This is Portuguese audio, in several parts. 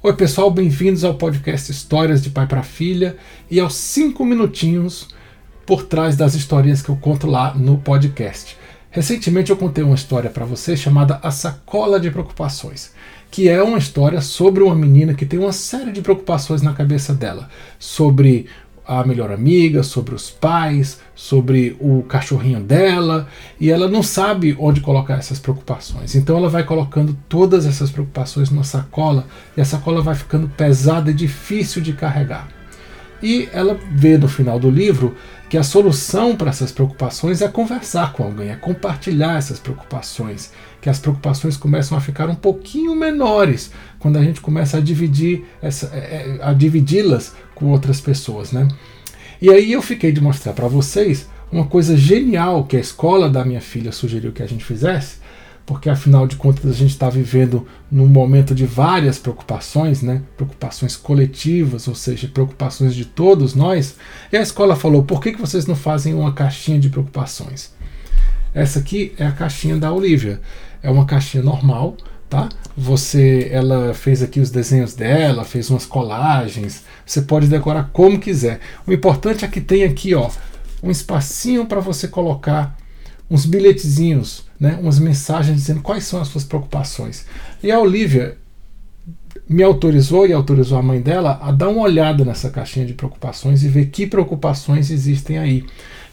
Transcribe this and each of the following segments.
Oi, pessoal, bem-vindos ao podcast Histórias de Pai para Filha e aos cinco minutinhos por trás das historinhas que eu conto lá no podcast. Recentemente eu contei uma história para vocês chamada A Sacola de Preocupações, que é uma história sobre uma menina que tem uma série de preocupações na cabeça dela, sobre a melhor amiga, sobre os pais, sobre o cachorrinho dela, e ela não sabe onde colocar essas preocupações. Então ela vai colocando todas essas preocupações numa sacola, e a sacola vai ficando pesada e difícil de carregar. E ela vê no final do livro que a solução para essas preocupações é conversar com alguém, é compartilhar essas preocupações, que as preocupações começam a ficar um pouquinho menores quando a gente começa a dividir essa, é, é, a dividi-las com outras pessoas, né? E aí eu fiquei de mostrar para vocês uma coisa genial que a escola da minha filha sugeriu que a gente fizesse, porque afinal de contas a gente está vivendo num momento de várias preocupações, né? preocupações coletivas, ou seja, preocupações de todos nós. E a escola falou: por que, que vocês não fazem uma caixinha de preocupações? Essa aqui é a caixinha da Olivia. É uma caixinha normal, tá? Você, ela fez aqui os desenhos dela, fez umas colagens. Você pode decorar como quiser. O importante é que tem aqui, ó, um espacinho para você colocar uns bilhetezinhos, né, umas mensagens dizendo quais são as suas preocupações. E a Olivia me autorizou e autorizou a mãe dela a dar uma olhada nessa caixinha de preocupações e ver que preocupações existem aí.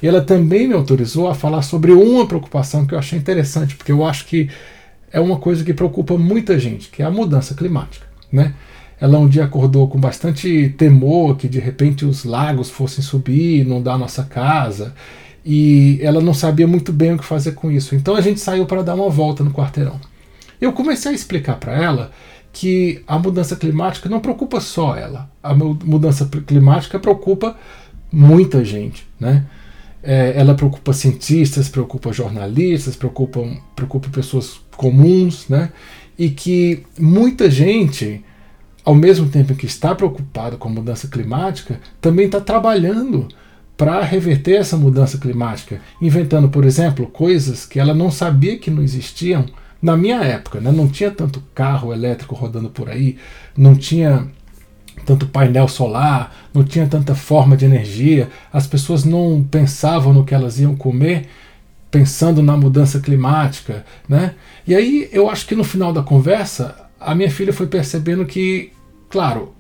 E ela também me autorizou a falar sobre uma preocupação que eu achei interessante, porque eu acho que é uma coisa que preocupa muita gente, que é a mudança climática, né? Ela um dia acordou com bastante temor que de repente os lagos fossem subir, inundar nossa casa, e ela não sabia muito bem o que fazer com isso. Então a gente saiu para dar uma volta no quarteirão. Eu comecei a explicar para ela que a mudança climática não preocupa só ela. A mudança climática preocupa muita gente, né? É, ela preocupa cientistas, preocupa jornalistas, preocupa, preocupa pessoas comuns, né? E que muita gente, ao mesmo tempo que está preocupado com a mudança climática, também está trabalhando para reverter essa mudança climática, inventando, por exemplo, coisas que ela não sabia que não existiam na minha época. Né? Não tinha tanto carro elétrico rodando por aí, não tinha tanto painel solar, não tinha tanta forma de energia, as pessoas não pensavam no que elas iam comer pensando na mudança climática, né? E aí eu acho que no final da conversa a minha filha foi percebendo que, claro,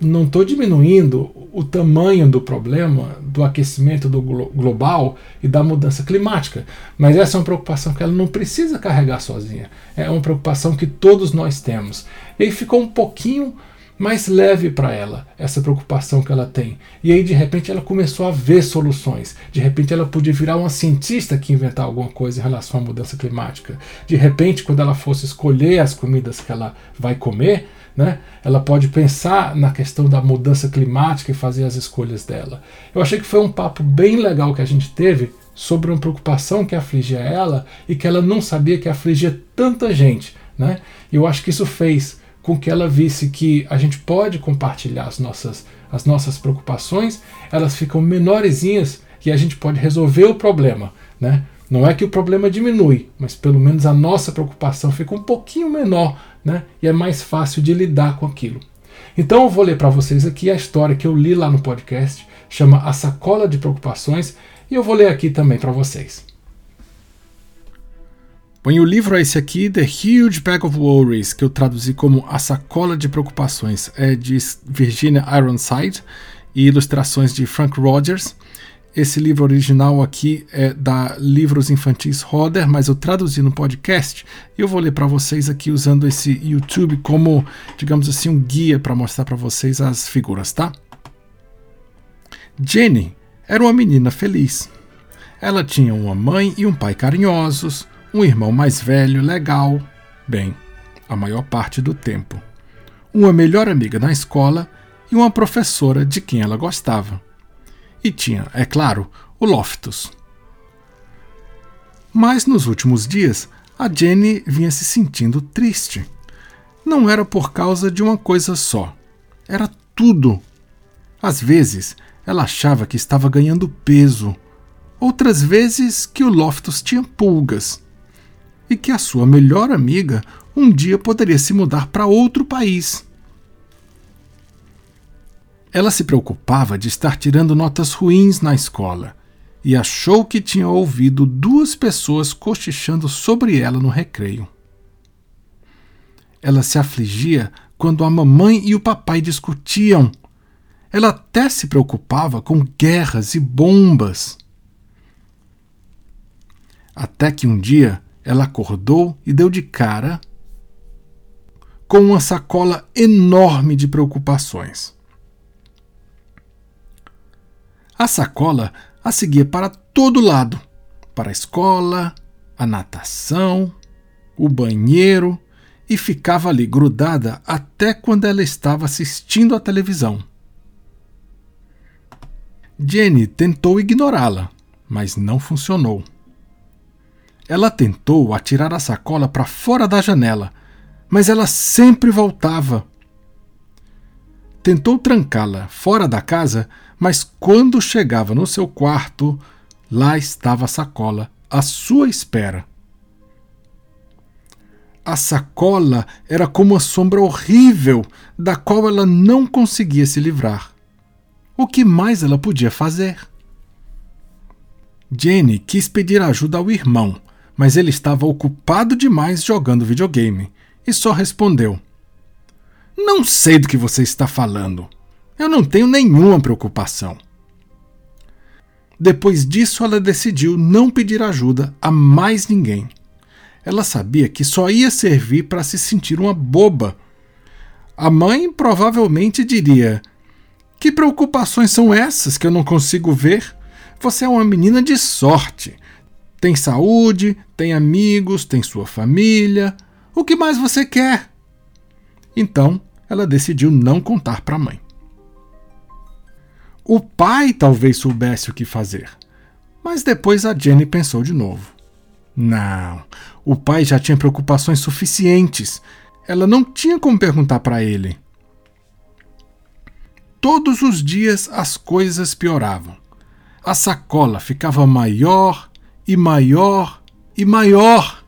não estou diminuindo o tamanho do problema do aquecimento do glo global e da mudança climática, mas essa é uma preocupação que ela não precisa carregar sozinha. É uma preocupação que todos nós temos. E aí ficou um pouquinho mais leve para ela essa preocupação que ela tem. E aí de repente ela começou a ver soluções. De repente ela podia virar uma cientista que inventar alguma coisa em relação à mudança climática. De repente, quando ela fosse escolher as comidas que ela vai comer, né? Ela pode pensar na questão da mudança climática e fazer as escolhas dela. Eu achei que foi um papo bem legal que a gente teve sobre uma preocupação que afligia ela e que ela não sabia que afligia tanta gente. Né? E eu acho que isso fez com que ela visse que a gente pode compartilhar as nossas, as nossas preocupações, elas ficam menorzinhas e a gente pode resolver o problema. Né? Não é que o problema diminui, mas pelo menos a nossa preocupação fica um pouquinho menor né? E é mais fácil de lidar com aquilo. Então eu vou ler para vocês aqui a história que eu li lá no podcast, chama A Sacola de Preocupações, e eu vou ler aqui também para vocês. Bom, e o livro é esse aqui, The Huge Bag of Worries, que eu traduzi como A Sacola de Preocupações, é de Virginia Ironside e ilustrações de Frank Rogers. Esse livro original aqui é da Livros Infantis Roder, mas eu traduzi no podcast e eu vou ler para vocês aqui usando esse YouTube como, digamos assim, um guia para mostrar para vocês as figuras, tá? Jenny era uma menina feliz. Ela tinha uma mãe e um pai carinhosos, um irmão mais velho, legal, bem, a maior parte do tempo, uma melhor amiga na escola e uma professora de quem ela gostava. E tinha, é claro, o Loftus. Mas nos últimos dias, a Jenny vinha se sentindo triste. Não era por causa de uma coisa só. Era tudo. Às vezes, ela achava que estava ganhando peso. Outras vezes, que o Loftus tinha pulgas. E que a sua melhor amiga um dia poderia se mudar para outro país. Ela se preocupava de estar tirando notas ruins na escola e achou que tinha ouvido duas pessoas cochichando sobre ela no recreio. Ela se afligia quando a mamãe e o papai discutiam. Ela até se preocupava com guerras e bombas. Até que um dia ela acordou e deu de cara com uma sacola enorme de preocupações. A sacola a seguia para todo lado para a escola, a natação, o banheiro e ficava ali grudada até quando ela estava assistindo à televisão. Jenny tentou ignorá-la, mas não funcionou. Ela tentou atirar a sacola para fora da janela, mas ela sempre voltava. Tentou trancá-la fora da casa, mas quando chegava no seu quarto, lá estava a sacola à sua espera. A sacola era como uma sombra horrível da qual ela não conseguia se livrar. O que mais ela podia fazer? Jenny quis pedir ajuda ao irmão, mas ele estava ocupado demais jogando videogame e só respondeu: Não sei do que você está falando. Eu não tenho nenhuma preocupação. Depois disso, ela decidiu não pedir ajuda a mais ninguém. Ela sabia que só ia servir para se sentir uma boba. A mãe provavelmente diria: Que preocupações são essas que eu não consigo ver? Você é uma menina de sorte. Tem saúde, tem amigos, tem sua família. O que mais você quer? Então, ela decidiu não contar para a mãe. O pai talvez soubesse o que fazer. Mas depois a Jenny pensou de novo. Não, o pai já tinha preocupações suficientes. Ela não tinha como perguntar para ele. Todos os dias as coisas pioravam. A sacola ficava maior e maior e maior.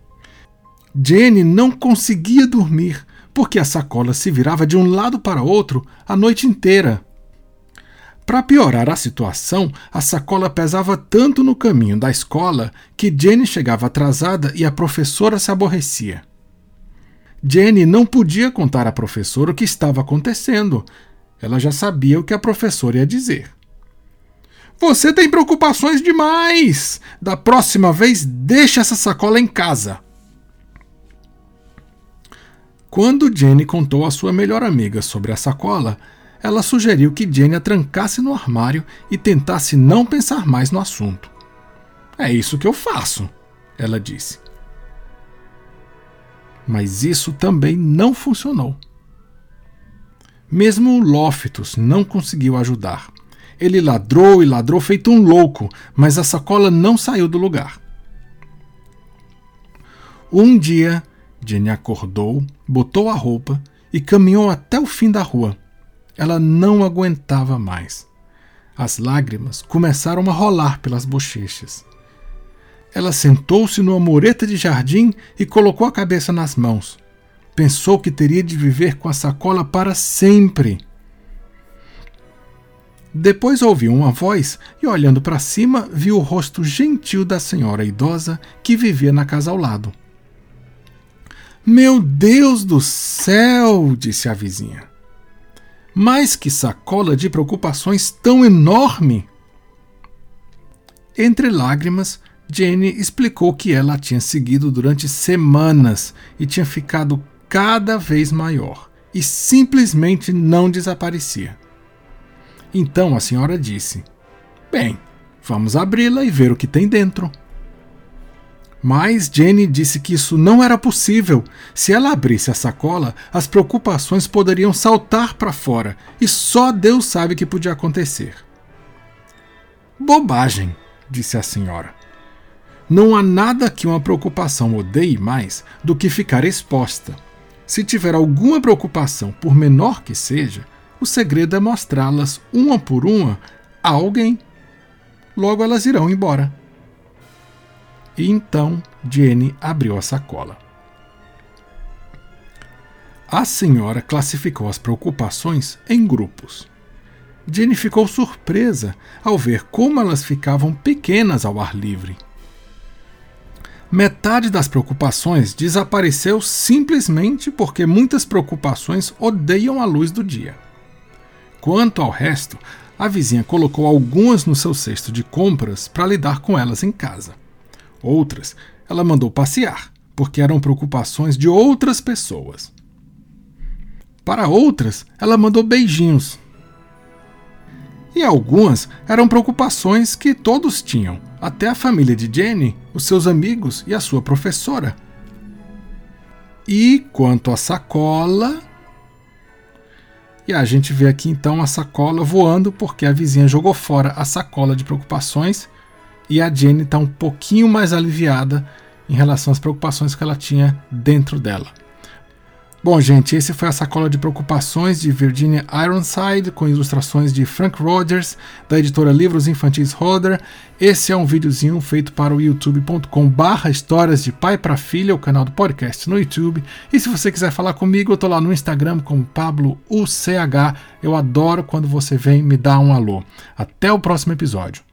Jenny não conseguia dormir porque a sacola se virava de um lado para outro a noite inteira. Para piorar a situação, a sacola pesava tanto no caminho da escola que Jenny chegava atrasada e a professora se aborrecia. Jenny não podia contar à professora o que estava acontecendo. Ela já sabia o que a professora ia dizer. Você tem preocupações demais! Da próxima vez, deixe essa sacola em casa. Quando Jenny contou à sua melhor amiga sobre a sacola, ela sugeriu que Jenny a trancasse no armário e tentasse não pensar mais no assunto. É isso que eu faço, ela disse. Mas isso também não funcionou. Mesmo o Loftus não conseguiu ajudar. Ele ladrou e ladrou feito um louco, mas a sacola não saiu do lugar. Um dia, Jenny acordou, botou a roupa e caminhou até o fim da rua ela não aguentava mais. As lágrimas começaram a rolar pelas bochechas. Ela sentou-se numa mureta de jardim e colocou a cabeça nas mãos. Pensou que teria de viver com a sacola para sempre. Depois ouviu uma voz e, olhando para cima, viu o rosto gentil da senhora idosa que vivia na casa ao lado. Meu Deus do céu! disse a vizinha. Mas que sacola de preocupações tão enorme! Entre lágrimas, Jenny explicou que ela tinha seguido durante semanas e tinha ficado cada vez maior e simplesmente não desaparecia. Então a senhora disse: Bem, vamos abri-la e ver o que tem dentro. Mas Jenny disse que isso não era possível. Se ela abrisse a sacola, as preocupações poderiam saltar para fora e só Deus sabe o que podia acontecer. Bobagem, disse a senhora. Não há nada que uma preocupação odeie mais do que ficar exposta. Se tiver alguma preocupação, por menor que seja, o segredo é mostrá-las uma por uma a alguém. Logo elas irão embora. E então Jenny abriu a sacola. A senhora classificou as preocupações em grupos. Jenny ficou surpresa ao ver como elas ficavam pequenas ao ar livre. Metade das preocupações desapareceu simplesmente porque muitas preocupações odeiam a luz do dia. Quanto ao resto, a vizinha colocou algumas no seu cesto de compras para lidar com elas em casa. Outras ela mandou passear, porque eram preocupações de outras pessoas. Para outras, ela mandou beijinhos. E algumas eram preocupações que todos tinham, até a família de Jenny, os seus amigos e a sua professora. E quanto à sacola. E a gente vê aqui então a sacola voando porque a vizinha jogou fora a sacola de preocupações e a Jenny está um pouquinho mais aliviada em relação às preocupações que ela tinha dentro dela. Bom, gente, esse foi a sacola de preocupações de Virginia Ironside, com ilustrações de Frank Rogers, da editora Livros Infantis Roder. Esse é um videozinho feito para o youtube.com barra histórias de pai para filha, o canal do podcast no YouTube. E se você quiser falar comigo, eu tô lá no Instagram como Pablo UCH. Eu adoro quando você vem me dar um alô. Até o próximo episódio.